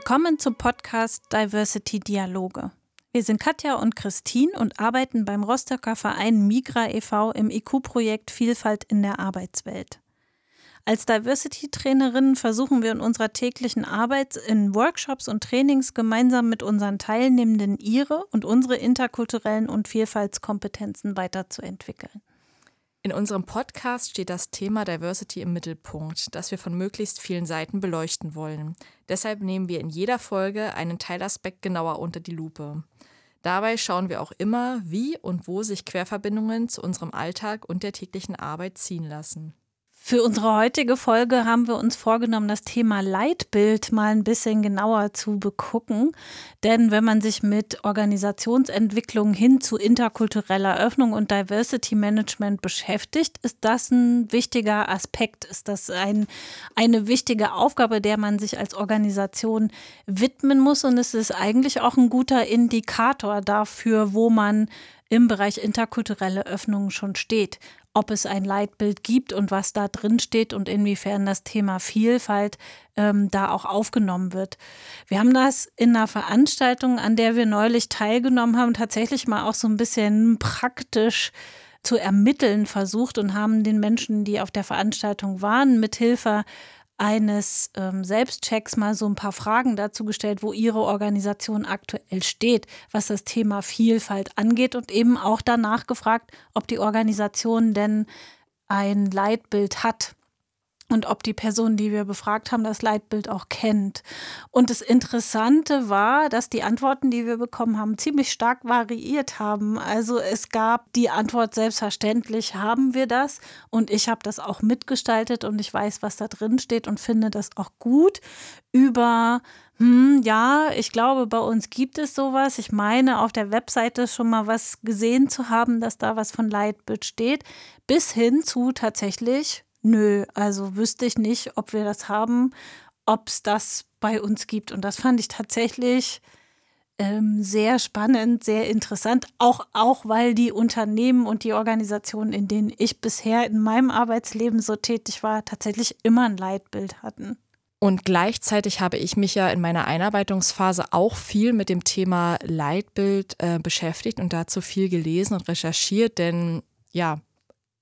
Willkommen zum Podcast Diversity Dialoge. Wir sind Katja und Christine und arbeiten beim Rostocker Verein Migra e.V. im IQ-Projekt Vielfalt in der Arbeitswelt. Als Diversity-Trainerinnen versuchen wir in unserer täglichen Arbeit in Workshops und Trainings gemeinsam mit unseren Teilnehmenden ihre und unsere interkulturellen und Vielfaltskompetenzen weiterzuentwickeln. In unserem Podcast steht das Thema Diversity im Mittelpunkt, das wir von möglichst vielen Seiten beleuchten wollen. Deshalb nehmen wir in jeder Folge einen Teilaspekt genauer unter die Lupe. Dabei schauen wir auch immer, wie und wo sich Querverbindungen zu unserem Alltag und der täglichen Arbeit ziehen lassen. Für unsere heutige Folge haben wir uns vorgenommen, das Thema Leitbild mal ein bisschen genauer zu begucken. Denn wenn man sich mit Organisationsentwicklung hin zu interkultureller Öffnung und Diversity Management beschäftigt, ist das ein wichtiger Aspekt, ist das ein, eine wichtige Aufgabe, der man sich als Organisation widmen muss. Und es ist eigentlich auch ein guter Indikator dafür, wo man im Bereich interkulturelle Öffnung schon steht ob es ein Leitbild gibt und was da drin steht und inwiefern das Thema Vielfalt ähm, da auch aufgenommen wird. Wir haben das in einer Veranstaltung, an der wir neulich teilgenommen haben, tatsächlich mal auch so ein bisschen praktisch zu ermitteln versucht und haben den Menschen, die auf der Veranstaltung waren, mithilfe eines ähm, Selbstchecks mal so ein paar Fragen dazu gestellt, wo Ihre Organisation aktuell steht, was das Thema Vielfalt angeht und eben auch danach gefragt, ob die Organisation denn ein Leitbild hat und ob die Person, die wir befragt haben, das Leitbild auch kennt. Und das Interessante war, dass die Antworten, die wir bekommen haben, ziemlich stark variiert haben. Also es gab die Antwort, selbstverständlich haben wir das. Und ich habe das auch mitgestaltet und ich weiß, was da drin steht und finde das auch gut. Über hm, ja, ich glaube, bei uns gibt es sowas. Ich meine, auf der Webseite schon mal was gesehen zu haben, dass da was von Leitbild steht, bis hin zu tatsächlich Nö, also wüsste ich nicht, ob wir das haben, ob es das bei uns gibt. Und das fand ich tatsächlich ähm, sehr spannend, sehr interessant, auch, auch weil die Unternehmen und die Organisationen, in denen ich bisher in meinem Arbeitsleben so tätig war, tatsächlich immer ein Leitbild hatten. Und gleichzeitig habe ich mich ja in meiner Einarbeitungsphase auch viel mit dem Thema Leitbild äh, beschäftigt und dazu viel gelesen und recherchiert, denn ja,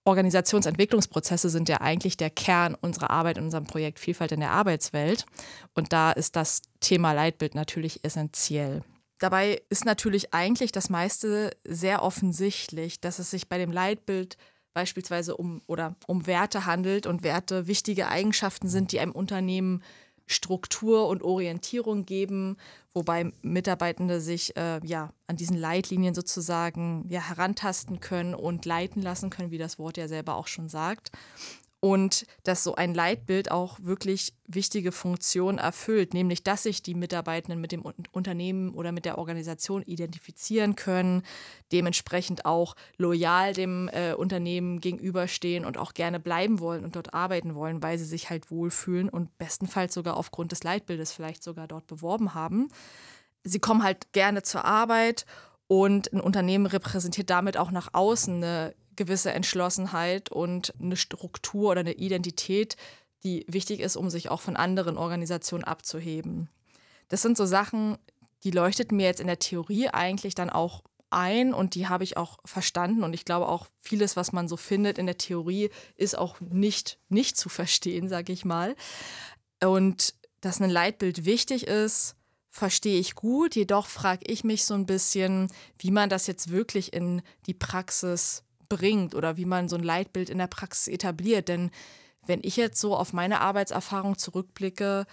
Organisationsentwicklungsprozesse sind ja eigentlich der Kern unserer Arbeit in unserem Projekt Vielfalt in der Arbeitswelt. Und da ist das Thema Leitbild natürlich essentiell. Dabei ist natürlich eigentlich das meiste sehr offensichtlich, dass es sich bei dem Leitbild beispielsweise um oder um Werte handelt und Werte wichtige Eigenschaften sind, die einem Unternehmen Struktur und Orientierung geben, wobei Mitarbeitende sich äh, ja an diesen Leitlinien sozusagen ja herantasten können und leiten lassen können, wie das Wort ja selber auch schon sagt und dass so ein Leitbild auch wirklich wichtige Funktionen erfüllt, nämlich dass sich die Mitarbeitenden mit dem Unternehmen oder mit der Organisation identifizieren können, dementsprechend auch loyal dem äh, Unternehmen gegenüberstehen und auch gerne bleiben wollen und dort arbeiten wollen, weil sie sich halt wohlfühlen und bestenfalls sogar aufgrund des Leitbildes vielleicht sogar dort beworben haben. Sie kommen halt gerne zur Arbeit und ein Unternehmen repräsentiert damit auch nach außen eine gewisse Entschlossenheit und eine Struktur oder eine Identität, die wichtig ist, um sich auch von anderen Organisationen abzuheben. Das sind so Sachen, die leuchteten mir jetzt in der Theorie eigentlich dann auch ein und die habe ich auch verstanden und ich glaube auch vieles, was man so findet in der Theorie, ist auch nicht nicht zu verstehen, sage ich mal. Und dass ein Leitbild wichtig ist, verstehe ich gut, jedoch frage ich mich so ein bisschen, wie man das jetzt wirklich in die Praxis bringt oder wie man so ein Leitbild in der Praxis etabliert. Denn wenn ich jetzt so auf meine Arbeitserfahrung zurückblicke,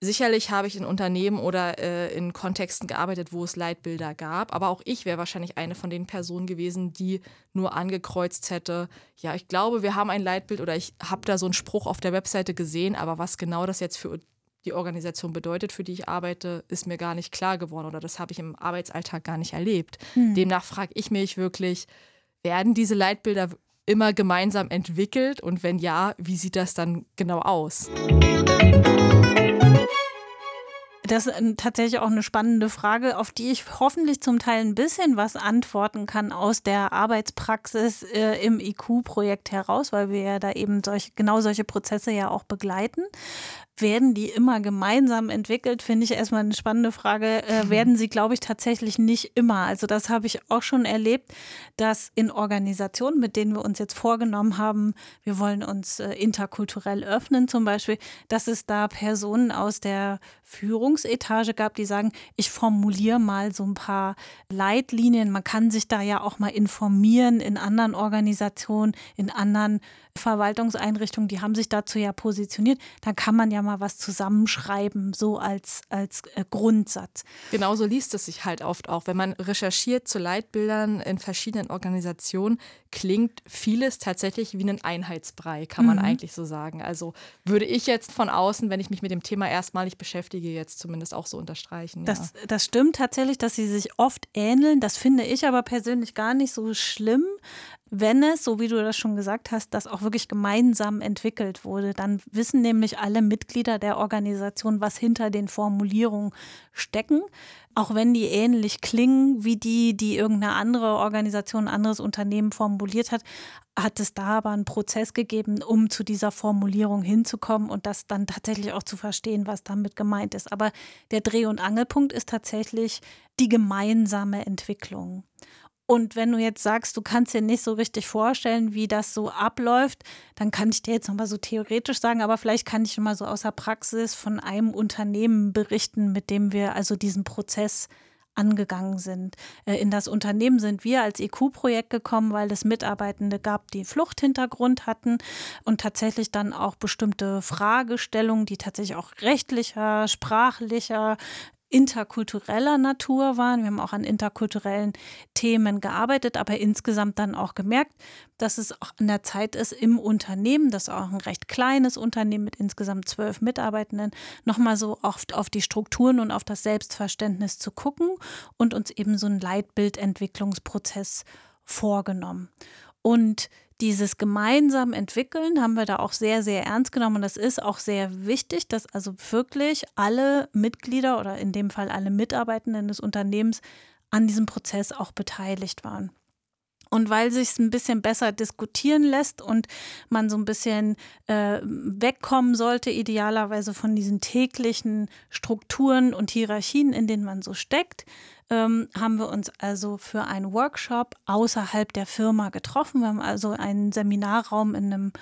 sicherlich habe ich in Unternehmen oder äh, in Kontexten gearbeitet, wo es Leitbilder gab, aber auch ich wäre wahrscheinlich eine von den Personen gewesen, die nur angekreuzt hätte, ja, ich glaube, wir haben ein Leitbild oder ich habe da so einen Spruch auf der Webseite gesehen, aber was genau das jetzt für die Organisation bedeutet, für die ich arbeite, ist mir gar nicht klar geworden oder das habe ich im Arbeitsalltag gar nicht erlebt. Hm. Demnach frage ich mich wirklich, werden diese Leitbilder immer gemeinsam entwickelt und wenn ja, wie sieht das dann genau aus? Das ist tatsächlich auch eine spannende Frage, auf die ich hoffentlich zum Teil ein bisschen was antworten kann aus der Arbeitspraxis äh, im IQ-Projekt heraus, weil wir ja da eben solche, genau solche Prozesse ja auch begleiten. Werden die immer gemeinsam entwickelt, finde ich erstmal eine spannende Frage. Äh, mhm. werden sie, glaube ich, tatsächlich nicht immer. Also das habe ich auch schon erlebt, dass in Organisationen, mit denen wir uns jetzt vorgenommen haben, wir wollen uns äh, interkulturell öffnen zum Beispiel, dass es da Personen aus der Führungsetage gab, die sagen, ich formuliere mal so ein paar Leitlinien. Man kann sich da ja auch mal informieren in anderen Organisationen, in anderen Verwaltungseinrichtungen, die haben sich dazu ja positioniert. Da kann man ja mal was zusammenschreiben, so als, als äh, Grundsatz. Genauso liest es sich halt oft auch. Wenn man recherchiert zu Leitbildern in verschiedenen Organisationen, klingt vieles tatsächlich wie ein Einheitsbrei, kann man mhm. eigentlich so sagen. Also würde ich jetzt von außen, wenn ich mich mit dem Thema erstmalig beschäftige, jetzt zumindest auch so unterstreichen. Das, ja. das stimmt tatsächlich, dass sie sich oft ähneln. Das finde ich aber persönlich gar nicht so schlimm wenn es, so wie du das schon gesagt hast, das auch wirklich gemeinsam entwickelt wurde, dann wissen nämlich alle Mitglieder der Organisation, was hinter den Formulierungen stecken. Auch wenn die ähnlich klingen wie die, die irgendeine andere Organisation, ein anderes Unternehmen formuliert hat, hat es da aber einen Prozess gegeben, um zu dieser Formulierung hinzukommen und das dann tatsächlich auch zu verstehen, was damit gemeint ist. Aber der Dreh- und Angelpunkt ist tatsächlich die gemeinsame Entwicklung. Und wenn du jetzt sagst, du kannst dir nicht so richtig vorstellen, wie das so abläuft, dann kann ich dir jetzt nochmal so theoretisch sagen, aber vielleicht kann ich mal so aus der Praxis von einem Unternehmen berichten, mit dem wir also diesen Prozess angegangen sind. Äh, in das Unternehmen sind wir als EQ-Projekt gekommen, weil es Mitarbeitende gab, die Fluchthintergrund hatten und tatsächlich dann auch bestimmte Fragestellungen, die tatsächlich auch rechtlicher, sprachlicher, interkultureller Natur waren. Wir haben auch an interkulturellen Themen gearbeitet, aber insgesamt dann auch gemerkt, dass es auch an der Zeit ist, im Unternehmen, das ist auch ein recht kleines Unternehmen mit insgesamt zwölf Mitarbeitenden, nochmal so oft auf die Strukturen und auf das Selbstverständnis zu gucken und uns eben so einen Leitbildentwicklungsprozess vorgenommen. Und dieses gemeinsam entwickeln haben wir da auch sehr, sehr ernst genommen. Und das ist auch sehr wichtig, dass also wirklich alle Mitglieder oder in dem Fall alle Mitarbeitenden des Unternehmens an diesem Prozess auch beteiligt waren. Und weil sich es ein bisschen besser diskutieren lässt und man so ein bisschen äh, wegkommen sollte, idealerweise von diesen täglichen Strukturen und Hierarchien, in denen man so steckt, ähm, haben wir uns also für einen Workshop außerhalb der Firma getroffen. Wir haben also einen Seminarraum in einem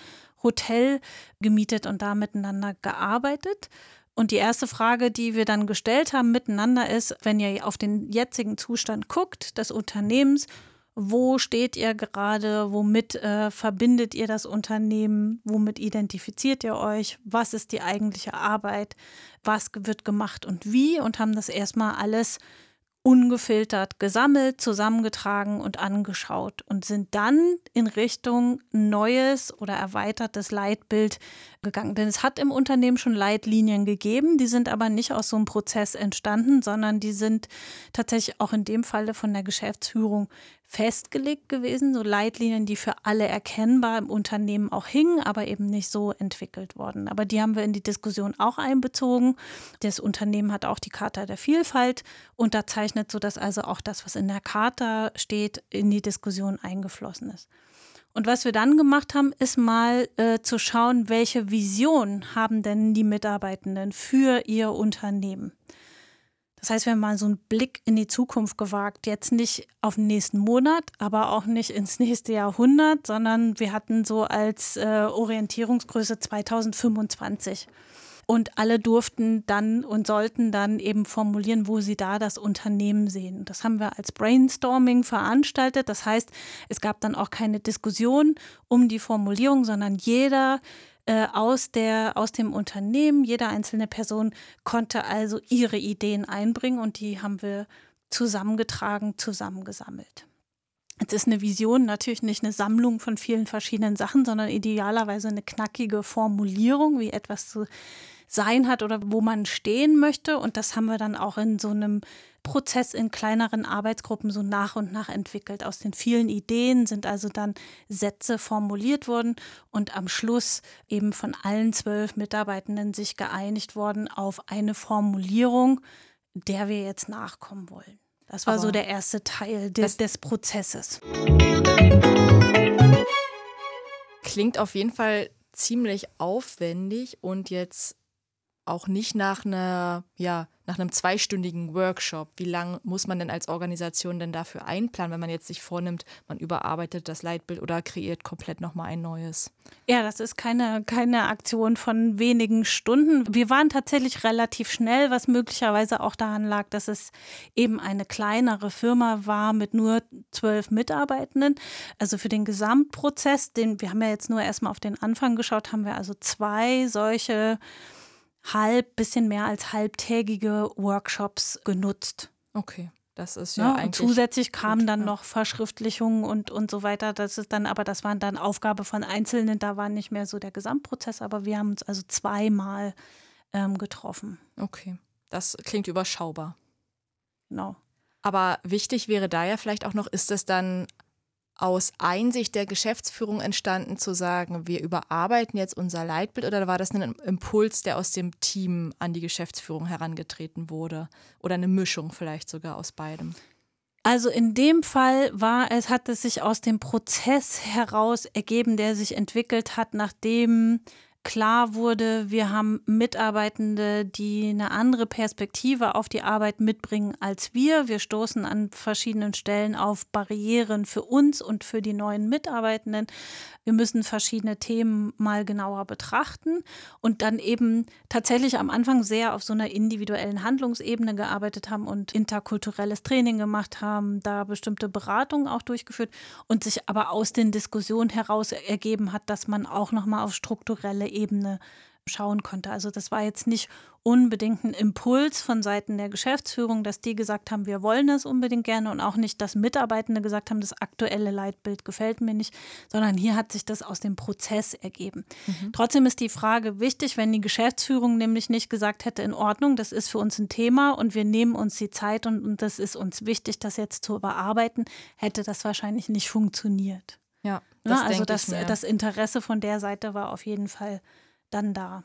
Hotel gemietet und da miteinander gearbeitet. Und die erste Frage, die wir dann gestellt haben miteinander ist, wenn ihr auf den jetzigen Zustand guckt des Unternehmens, wo steht ihr gerade? Womit äh, verbindet ihr das Unternehmen? Womit identifiziert ihr euch? Was ist die eigentliche Arbeit? Was wird gemacht und wie? Und haben das erstmal alles ungefiltert gesammelt, zusammengetragen und angeschaut und sind dann in Richtung neues oder erweitertes Leitbild gegangen. Denn es hat im Unternehmen schon Leitlinien gegeben, die sind aber nicht aus so einem Prozess entstanden, sondern die sind tatsächlich auch in dem Falle von der Geschäftsführung festgelegt gewesen, so Leitlinien, die für alle erkennbar im Unternehmen auch hingen, aber eben nicht so entwickelt worden. Aber die haben wir in die Diskussion auch einbezogen. Das Unternehmen hat auch die Charta der Vielfalt unterzeichnet, sodass also auch das, was in der Charta steht, in die Diskussion eingeflossen ist. Und was wir dann gemacht haben, ist mal äh, zu schauen, welche Vision haben denn die Mitarbeitenden für ihr Unternehmen. Das heißt, wir haben mal so einen Blick in die Zukunft gewagt. Jetzt nicht auf den nächsten Monat, aber auch nicht ins nächste Jahrhundert, sondern wir hatten so als äh, Orientierungsgröße 2025. Und alle durften dann und sollten dann eben formulieren, wo sie da das Unternehmen sehen. Das haben wir als Brainstorming veranstaltet. Das heißt, es gab dann auch keine Diskussion um die Formulierung, sondern jeder äh, aus, der, aus dem Unternehmen. Jede einzelne Person konnte also ihre Ideen einbringen und die haben wir zusammengetragen, zusammengesammelt. Jetzt ist eine Vision natürlich nicht eine Sammlung von vielen verschiedenen Sachen, sondern idealerweise eine knackige Formulierung, wie etwas zu sein hat oder wo man stehen möchte. Und das haben wir dann auch in so einem Prozess in kleineren Arbeitsgruppen so nach und nach entwickelt. Aus den vielen Ideen sind also dann Sätze formuliert worden und am Schluss eben von allen zwölf Mitarbeitenden sich geeinigt worden auf eine Formulierung, der wir jetzt nachkommen wollen. Das war Aber so der erste Teil des, des Prozesses. Klingt auf jeden Fall ziemlich aufwendig und jetzt auch nicht nach einer, ja, nach einem zweistündigen Workshop. Wie lange muss man denn als Organisation denn dafür einplanen, wenn man jetzt sich vornimmt, man überarbeitet das Leitbild oder kreiert komplett nochmal ein neues? Ja, das ist keine, keine Aktion von wenigen Stunden. Wir waren tatsächlich relativ schnell, was möglicherweise auch daran lag, dass es eben eine kleinere Firma war mit nur zwölf Mitarbeitenden. Also für den Gesamtprozess, den wir haben ja jetzt nur erstmal auf den Anfang geschaut, haben wir also zwei solche halb, bisschen mehr als halbtägige Workshops genutzt. Okay. Das ist ja, ja eigentlich. zusätzlich kamen dann ja. noch Verschriftlichungen und, und so weiter. Das ist dann, aber das waren dann Aufgabe von Einzelnen, da war nicht mehr so der Gesamtprozess, aber wir haben uns also zweimal ähm, getroffen. Okay. Das klingt überschaubar. Genau. Aber wichtig wäre da ja vielleicht auch noch, ist es dann aus Einsicht der Geschäftsführung entstanden, zu sagen, wir überarbeiten jetzt unser Leitbild oder war das ein Impuls, der aus dem Team an die Geschäftsführung herangetreten wurde? Oder eine Mischung vielleicht sogar aus beidem? Also in dem Fall war es, hat es sich aus dem Prozess heraus ergeben, der sich entwickelt hat, nachdem klar wurde, wir haben Mitarbeitende, die eine andere Perspektive auf die Arbeit mitbringen als wir. Wir stoßen an verschiedenen Stellen auf Barrieren für uns und für die neuen Mitarbeitenden. Wir müssen verschiedene Themen mal genauer betrachten und dann eben tatsächlich am Anfang sehr auf so einer individuellen Handlungsebene gearbeitet haben und interkulturelles Training gemacht haben, da bestimmte Beratungen auch durchgeführt und sich aber aus den Diskussionen heraus ergeben hat, dass man auch nochmal auf strukturelle Ebene schauen konnte. Also das war jetzt nicht unbedingt ein Impuls von Seiten der Geschäftsführung, dass die gesagt haben, wir wollen das unbedingt gerne und auch nicht, dass Mitarbeitende gesagt haben, das aktuelle Leitbild gefällt mir nicht, sondern hier hat sich das aus dem Prozess ergeben. Mhm. Trotzdem ist die Frage wichtig, wenn die Geschäftsführung nämlich nicht gesagt hätte, in Ordnung, das ist für uns ein Thema und wir nehmen uns die Zeit und, und das ist uns wichtig, das jetzt zu bearbeiten, hätte das wahrscheinlich nicht funktioniert. Ja, das ja, also das, das Interesse von der Seite war auf jeden Fall dann da.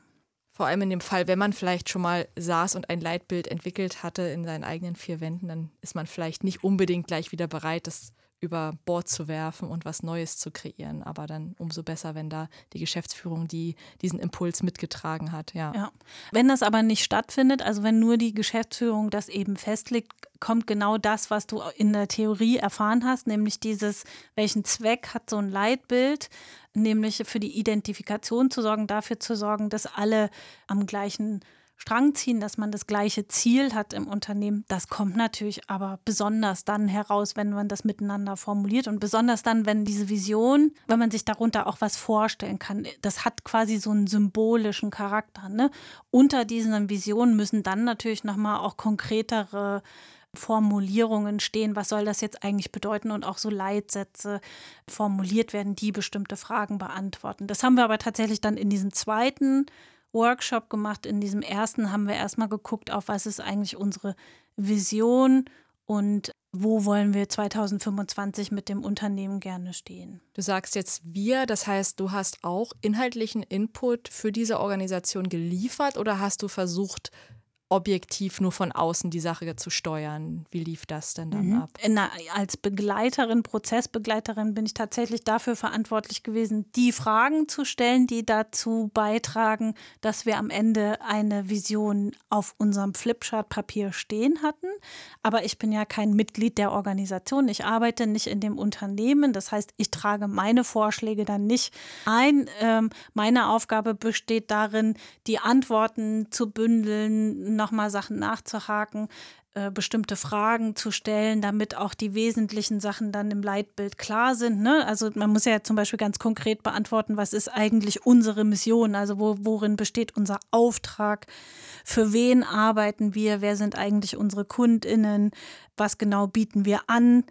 Vor allem in dem Fall, wenn man vielleicht schon mal saß und ein Leitbild entwickelt hatte in seinen eigenen vier Wänden, dann ist man vielleicht nicht unbedingt gleich wieder bereit, das über Bord zu werfen und was Neues zu kreieren. Aber dann umso besser, wenn da die Geschäftsführung die, diesen Impuls mitgetragen hat. Ja. ja. Wenn das aber nicht stattfindet, also wenn nur die Geschäftsführung das eben festlegt, kommt genau das, was du in der Theorie erfahren hast, nämlich dieses, welchen Zweck hat so ein Leitbild, nämlich für die Identifikation zu sorgen, dafür zu sorgen, dass alle am gleichen Strang ziehen, dass man das gleiche Ziel hat im Unternehmen. Das kommt natürlich aber besonders dann heraus, wenn man das miteinander formuliert und besonders dann, wenn diese Vision, wenn man sich darunter auch was vorstellen kann, das hat quasi so einen symbolischen Charakter. Ne? Unter diesen Visionen müssen dann natürlich nochmal auch konkretere Formulierungen stehen, was soll das jetzt eigentlich bedeuten und auch so Leitsätze formuliert werden, die bestimmte Fragen beantworten. Das haben wir aber tatsächlich dann in diesem zweiten Workshop gemacht. In diesem ersten haben wir erstmal geguckt, auf was ist eigentlich unsere Vision und wo wollen wir 2025 mit dem Unternehmen gerne stehen. Du sagst jetzt wir, das heißt, du hast auch inhaltlichen Input für diese Organisation geliefert oder hast du versucht, objektiv nur von außen die Sache zu steuern. Wie lief das denn dann mhm. ab? Na, als Begleiterin, Prozessbegleiterin bin ich tatsächlich dafür verantwortlich gewesen, die Fragen zu stellen, die dazu beitragen, dass wir am Ende eine Vision auf unserem Flipchart-Papier stehen hatten. Aber ich bin ja kein Mitglied der Organisation. Ich arbeite nicht in dem Unternehmen. Das heißt, ich trage meine Vorschläge dann nicht ein. Ähm, meine Aufgabe besteht darin, die Antworten zu bündeln, nochmal Sachen nachzuhaken, äh, bestimmte Fragen zu stellen, damit auch die wesentlichen Sachen dann im Leitbild klar sind. Ne? Also man muss ja zum Beispiel ganz konkret beantworten, was ist eigentlich unsere Mission? Also wo, worin besteht unser Auftrag? Für wen arbeiten wir? Wer sind eigentlich unsere KundInnen? Was genau bieten wir an?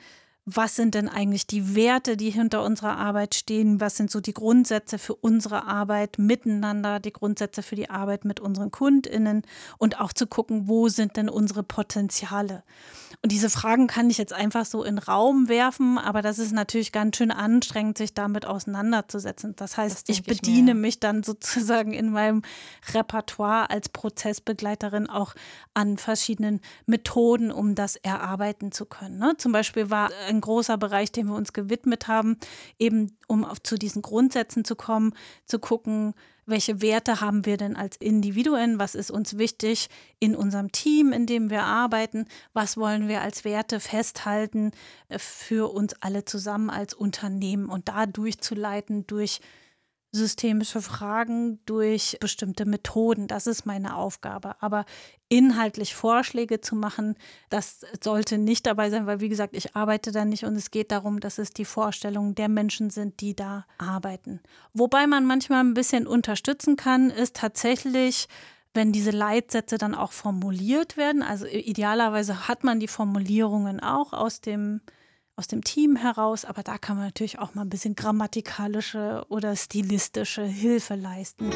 Was sind denn eigentlich die Werte, die hinter unserer Arbeit stehen, was sind so die Grundsätze für unsere Arbeit miteinander, die Grundsätze für die Arbeit mit unseren Kundinnen und auch zu gucken, wo sind denn unsere Potenziale. Und diese Fragen kann ich jetzt einfach so in Raum werfen, aber das ist natürlich ganz schön anstrengend, sich damit auseinanderzusetzen. Das heißt, das ich bediene ich mich dann sozusagen in meinem Repertoire als Prozessbegleiterin auch an verschiedenen Methoden, um das erarbeiten zu können. Ne? Zum Beispiel war ein großer Bereich, dem wir uns gewidmet haben, eben um auf, zu diesen Grundsätzen zu kommen, zu gucken, welche Werte haben wir denn als Individuen, was ist uns wichtig in unserem Team, in dem wir arbeiten, was wollen wir als Werte festhalten äh, für uns alle zusammen als Unternehmen und da durchzuleiten durch systemische Fragen durch bestimmte Methoden. Das ist meine Aufgabe. Aber inhaltlich Vorschläge zu machen, das sollte nicht dabei sein, weil wie gesagt, ich arbeite da nicht und es geht darum, dass es die Vorstellungen der Menschen sind, die da arbeiten. Wobei man manchmal ein bisschen unterstützen kann, ist tatsächlich wenn diese Leitsätze dann auch formuliert werden, also idealerweise hat man die Formulierungen auch aus dem aus dem Team heraus, aber da kann man natürlich auch mal ein bisschen grammatikalische oder stilistische Hilfe leisten.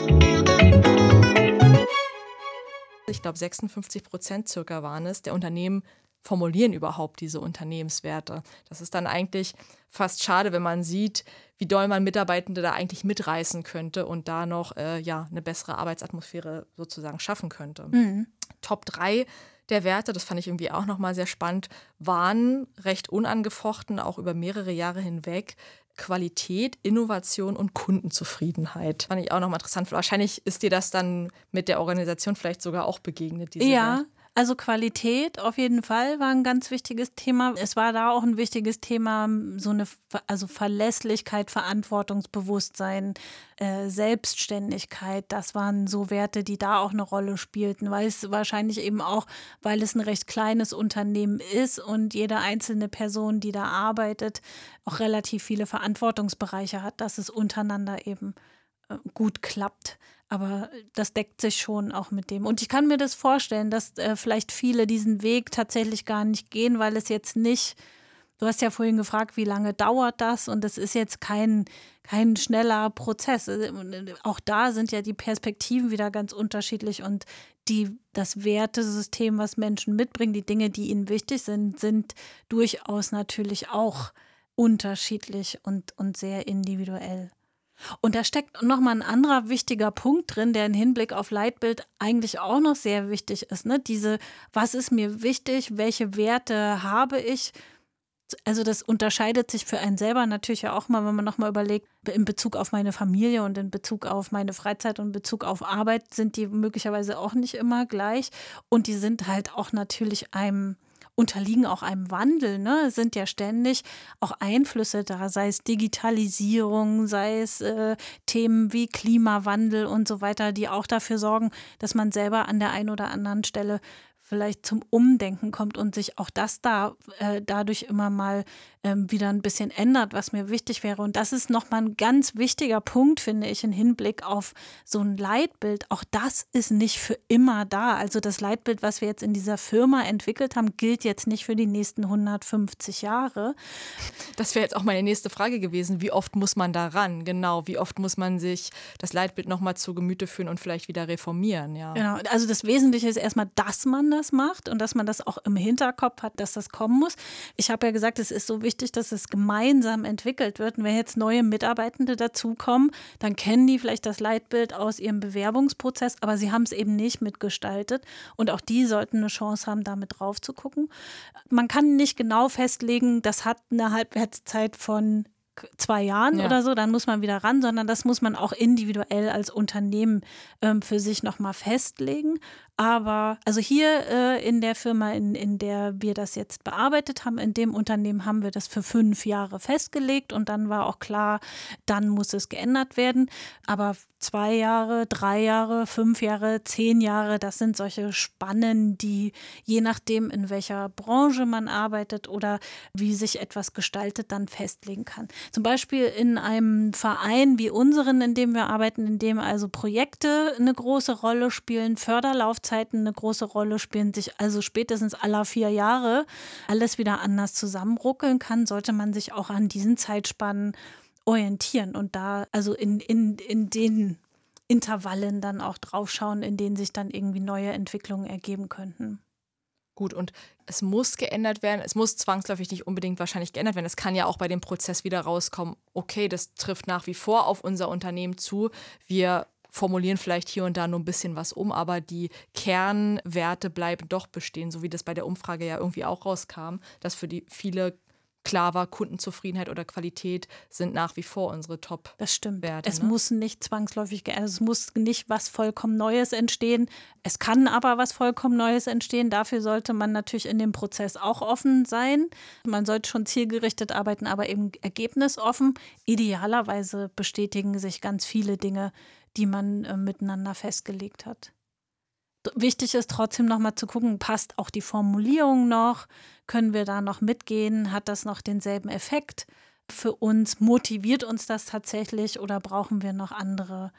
Ich glaube, 56 Prozent circa waren es der Unternehmen formulieren überhaupt diese Unternehmenswerte. Das ist dann eigentlich fast schade, wenn man sieht, wie doll man Mitarbeitende da eigentlich mitreißen könnte und da noch äh, ja, eine bessere Arbeitsatmosphäre sozusagen schaffen könnte. Mhm. Top 3 der Werte, das fand ich irgendwie auch nochmal sehr spannend, waren recht unangefochten, auch über mehrere Jahre hinweg. Qualität, Innovation und Kundenzufriedenheit. Fand ich auch nochmal interessant. Wahrscheinlich ist dir das dann mit der Organisation vielleicht sogar auch begegnet. ja, Welt. Also Qualität auf jeden Fall war ein ganz wichtiges Thema. Es war da auch ein wichtiges Thema, so eine also Verlässlichkeit, Verantwortungsbewusstsein, äh, Selbstständigkeit. Das waren so Werte, die da auch eine Rolle spielten, weil es wahrscheinlich eben auch, weil es ein recht kleines Unternehmen ist und jede einzelne Person, die da arbeitet, auch relativ viele Verantwortungsbereiche hat, dass es untereinander eben äh, gut klappt. Aber das deckt sich schon auch mit dem. Und ich kann mir das vorstellen, dass äh, vielleicht viele diesen Weg tatsächlich gar nicht gehen, weil es jetzt nicht, du hast ja vorhin gefragt, wie lange dauert das? Und es ist jetzt kein, kein schneller Prozess. Äh, auch da sind ja die Perspektiven wieder ganz unterschiedlich und die, das Wertesystem, was Menschen mitbringen, die Dinge, die ihnen wichtig sind, sind durchaus natürlich auch unterschiedlich und, und sehr individuell. Und da steckt nochmal ein anderer wichtiger Punkt drin, der im Hinblick auf Leitbild eigentlich auch noch sehr wichtig ist. Ne? Diese, was ist mir wichtig, welche Werte habe ich? Also das unterscheidet sich für einen selber natürlich ja auch mal, wenn man nochmal überlegt, in Bezug auf meine Familie und in Bezug auf meine Freizeit und in Bezug auf Arbeit sind die möglicherweise auch nicht immer gleich. Und die sind halt auch natürlich einem unterliegen auch einem Wandel. Ne? Sind ja ständig auch Einflüsse da, sei es Digitalisierung, sei es äh, Themen wie Klimawandel und so weiter, die auch dafür sorgen, dass man selber an der einen oder anderen Stelle vielleicht zum Umdenken kommt und sich auch das da äh, dadurch immer mal ähm, wieder ein bisschen ändert, was mir wichtig wäre. Und das ist nochmal ein ganz wichtiger Punkt, finde ich, im Hinblick auf so ein Leitbild. Auch das ist nicht für immer da. Also das Leitbild, was wir jetzt in dieser Firma entwickelt haben, gilt jetzt nicht für die nächsten 150 Jahre. Das wäre jetzt auch meine nächste Frage gewesen. Wie oft muss man da ran? Genau, wie oft muss man sich das Leitbild nochmal zu Gemüte führen und vielleicht wieder reformieren? Ja. Genau, also das Wesentliche ist erstmal, dass man das macht und dass man das auch im Hinterkopf hat, dass das kommen muss. Ich habe ja gesagt, es ist so wichtig, dass es gemeinsam entwickelt wird. Und wenn jetzt neue Mitarbeitende dazukommen, dann kennen die vielleicht das Leitbild aus ihrem Bewerbungsprozess, aber sie haben es eben nicht mitgestaltet. Und auch die sollten eine Chance haben, damit drauf zu gucken. Man kann nicht genau festlegen, das hat eine Halbwertszeit von zwei Jahren ja. oder so, dann muss man wieder ran, sondern das muss man auch individuell als Unternehmen ähm, für sich nochmal festlegen. Aber also hier äh, in der Firma, in, in der wir das jetzt bearbeitet haben, in dem Unternehmen haben wir das für fünf Jahre festgelegt und dann war auch klar, dann muss es geändert werden. Aber zwei Jahre, drei Jahre, fünf Jahre, zehn Jahre, das sind solche Spannen, die je nachdem, in welcher Branche man arbeitet oder wie sich etwas gestaltet, dann festlegen kann. Zum Beispiel in einem Verein wie unseren, in dem wir arbeiten, in dem also Projekte eine große Rolle spielen, Förderlaufzeiten Laufzeiten eine große Rolle spielen, sich also spätestens aller vier Jahre alles wieder anders zusammenruckeln kann, sollte man sich auch an diesen Zeitspannen orientieren und da also in, in, in den Intervallen dann auch draufschauen, in denen sich dann irgendwie neue Entwicklungen ergeben könnten. Gut, und es muss geändert werden. Es muss zwangsläufig nicht unbedingt wahrscheinlich geändert werden. Es kann ja auch bei dem Prozess wieder rauskommen, okay, das trifft nach wie vor auf unser Unternehmen zu. Wir formulieren vielleicht hier und da nur ein bisschen was um, aber die Kernwerte bleiben doch bestehen, so wie das bei der Umfrage ja irgendwie auch rauskam, dass für die viele klar war, Kundenzufriedenheit oder Qualität sind nach wie vor unsere Top. Das stimmt. Werte, es ne? muss nicht zwangsläufig also es muss nicht was vollkommen Neues entstehen. Es kann aber was vollkommen Neues entstehen. Dafür sollte man natürlich in dem Prozess auch offen sein. Man sollte schon zielgerichtet arbeiten, aber eben ergebnisoffen. Idealerweise bestätigen sich ganz viele Dinge, die man äh, miteinander festgelegt hat. Wichtig ist trotzdem nochmal zu gucken, passt auch die Formulierung noch? Können wir da noch mitgehen? Hat das noch denselben Effekt für uns? Motiviert uns das tatsächlich oder brauchen wir noch andere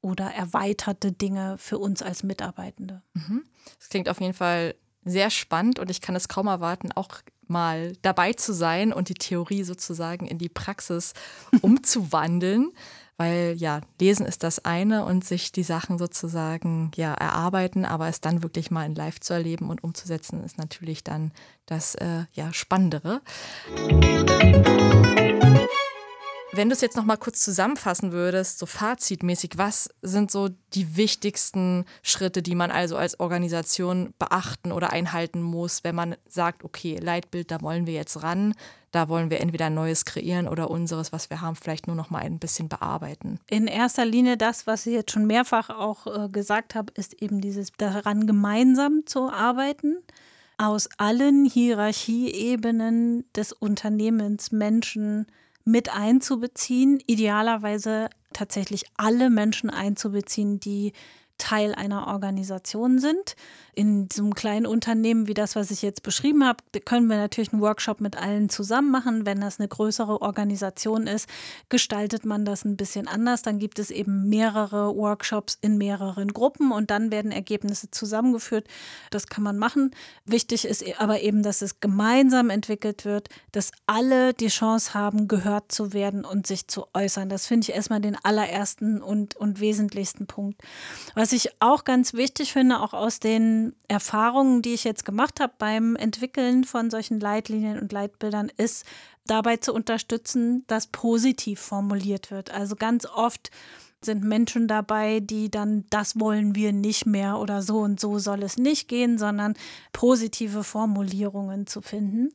oder erweiterte Dinge für uns als Mitarbeitende? Mhm. Das klingt auf jeden Fall sehr spannend und ich kann es kaum erwarten, auch mal dabei zu sein und die Theorie sozusagen in die Praxis umzuwandeln weil ja, lesen ist das eine und sich die Sachen sozusagen ja erarbeiten, aber es dann wirklich mal in Live zu erleben und umzusetzen, ist natürlich dann das äh, ja Spannendere. Wenn du es jetzt noch mal kurz zusammenfassen würdest, so fazitmäßig, was sind so die wichtigsten Schritte, die man also als Organisation beachten oder einhalten muss, wenn man sagt, okay, Leitbild, da wollen wir jetzt ran, da wollen wir entweder ein neues kreieren oder unseres, was wir haben, vielleicht nur noch mal ein bisschen bearbeiten. In erster Linie das, was ich jetzt schon mehrfach auch äh, gesagt habe, ist eben dieses daran gemeinsam zu arbeiten aus allen Hierarchieebenen des Unternehmens Menschen mit einzubeziehen, idealerweise tatsächlich alle Menschen einzubeziehen, die Teil einer Organisation sind. In so einem kleinen Unternehmen wie das, was ich jetzt beschrieben habe, können wir natürlich einen Workshop mit allen zusammen machen. Wenn das eine größere Organisation ist, gestaltet man das ein bisschen anders. Dann gibt es eben mehrere Workshops in mehreren Gruppen und dann werden Ergebnisse zusammengeführt. Das kann man machen. Wichtig ist aber eben, dass es gemeinsam entwickelt wird, dass alle die Chance haben, gehört zu werden und sich zu äußern. Das finde ich erstmal den allerersten und, und wesentlichsten Punkt. Was was ich auch ganz wichtig finde, auch aus den Erfahrungen, die ich jetzt gemacht habe beim Entwickeln von solchen Leitlinien und Leitbildern, ist dabei zu unterstützen, dass positiv formuliert wird. Also ganz oft sind Menschen dabei, die dann, das wollen wir nicht mehr oder so und so soll es nicht gehen, sondern positive Formulierungen zu finden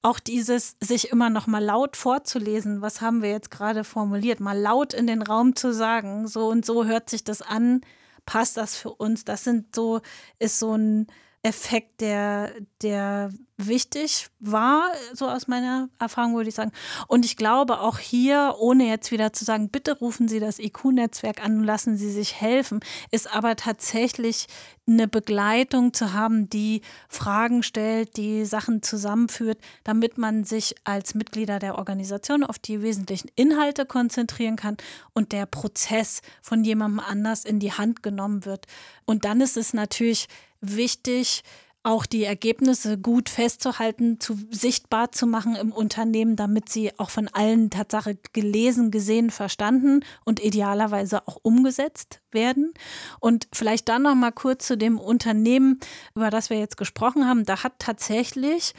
auch dieses sich immer noch mal laut vorzulesen, was haben wir jetzt gerade formuliert, mal laut in den Raum zu sagen, so und so hört sich das an, passt das für uns? Das sind so, ist so ein Effekt, der, der wichtig war, so aus meiner Erfahrung würde ich sagen. Und ich glaube auch hier, ohne jetzt wieder zu sagen, bitte rufen Sie das IQ-Netzwerk an und lassen Sie sich helfen, ist aber tatsächlich eine Begleitung zu haben, die Fragen stellt, die Sachen zusammenführt, damit man sich als Mitglieder der Organisation auf die wesentlichen Inhalte konzentrieren kann und der Prozess von jemandem anders in die Hand genommen wird. Und dann ist es natürlich wichtig, auch die Ergebnisse gut festzuhalten, zu, sichtbar zu machen im Unternehmen, damit sie auch von allen Tatsache gelesen, gesehen, verstanden und idealerweise auch umgesetzt werden. Und vielleicht dann noch mal kurz zu dem Unternehmen, über das wir jetzt gesprochen haben. Da hat tatsächlich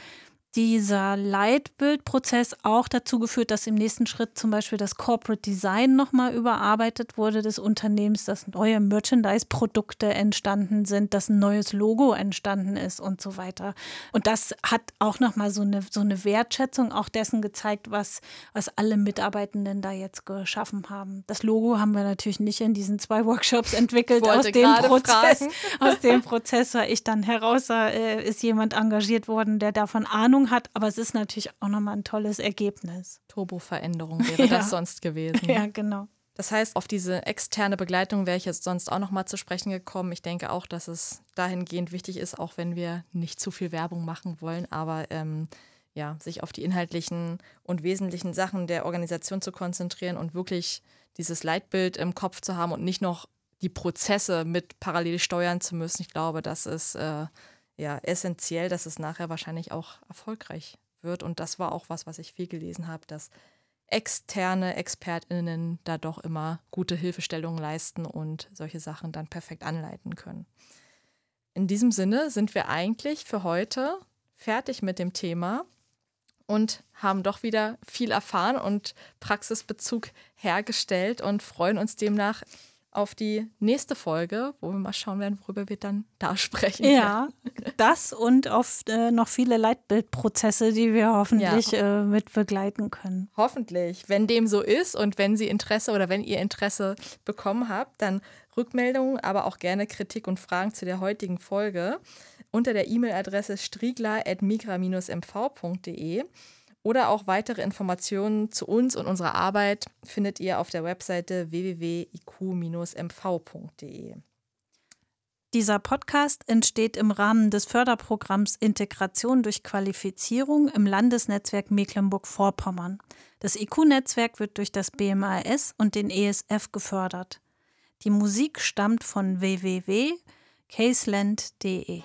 dieser Leitbildprozess auch dazu geführt, dass im nächsten Schritt zum Beispiel das Corporate Design nochmal überarbeitet wurde des Unternehmens, dass neue Merchandise-Produkte entstanden sind, dass ein neues Logo entstanden ist und so weiter. Und das hat auch nochmal so eine, so eine Wertschätzung auch dessen gezeigt, was, was alle Mitarbeitenden da jetzt geschaffen haben. Das Logo haben wir natürlich nicht in diesen zwei Workshops entwickelt. Aus dem, Prozess, aus dem Prozess war ich dann heraus, äh, ist jemand engagiert worden, der davon Ahnung hat, aber es ist natürlich auch nochmal ein tolles Ergebnis. Turbo-Veränderung wäre ja. das sonst gewesen. Ja, genau. Das heißt, auf diese externe Begleitung wäre ich jetzt sonst auch nochmal zu sprechen gekommen. Ich denke auch, dass es dahingehend wichtig ist, auch wenn wir nicht zu viel Werbung machen wollen, aber ähm, ja, sich auf die inhaltlichen und wesentlichen Sachen der Organisation zu konzentrieren und wirklich dieses Leitbild im Kopf zu haben und nicht noch die Prozesse mit parallel steuern zu müssen. Ich glaube, das ist äh, ja essentiell, dass es nachher wahrscheinlich auch erfolgreich wird. Und das war auch was, was ich viel gelesen habe, dass externe ExpertInnen da doch immer gute Hilfestellungen leisten und solche Sachen dann perfekt anleiten können. In diesem Sinne sind wir eigentlich für heute fertig mit dem Thema und haben doch wieder viel erfahren und Praxisbezug hergestellt und freuen uns demnach auf die nächste Folge, wo wir mal schauen werden, worüber wir dann da sprechen. Ja, das und auf äh, noch viele Leitbildprozesse, die wir hoffentlich ja. äh, mit begleiten können. Hoffentlich. Wenn dem so ist und wenn Sie Interesse oder wenn ihr Interesse bekommen habt, dann Rückmeldungen, aber auch gerne Kritik und Fragen zu der heutigen Folge unter der E-Mail-Adresse striegler.migra-mv.de. Oder auch weitere Informationen zu uns und unserer Arbeit findet ihr auf der Webseite www.iq-mv.de. Dieser Podcast entsteht im Rahmen des Förderprogramms Integration durch Qualifizierung im Landesnetzwerk Mecklenburg-Vorpommern. Das IQ-Netzwerk wird durch das BMAS und den ESF gefördert. Die Musik stammt von www.caseland.de.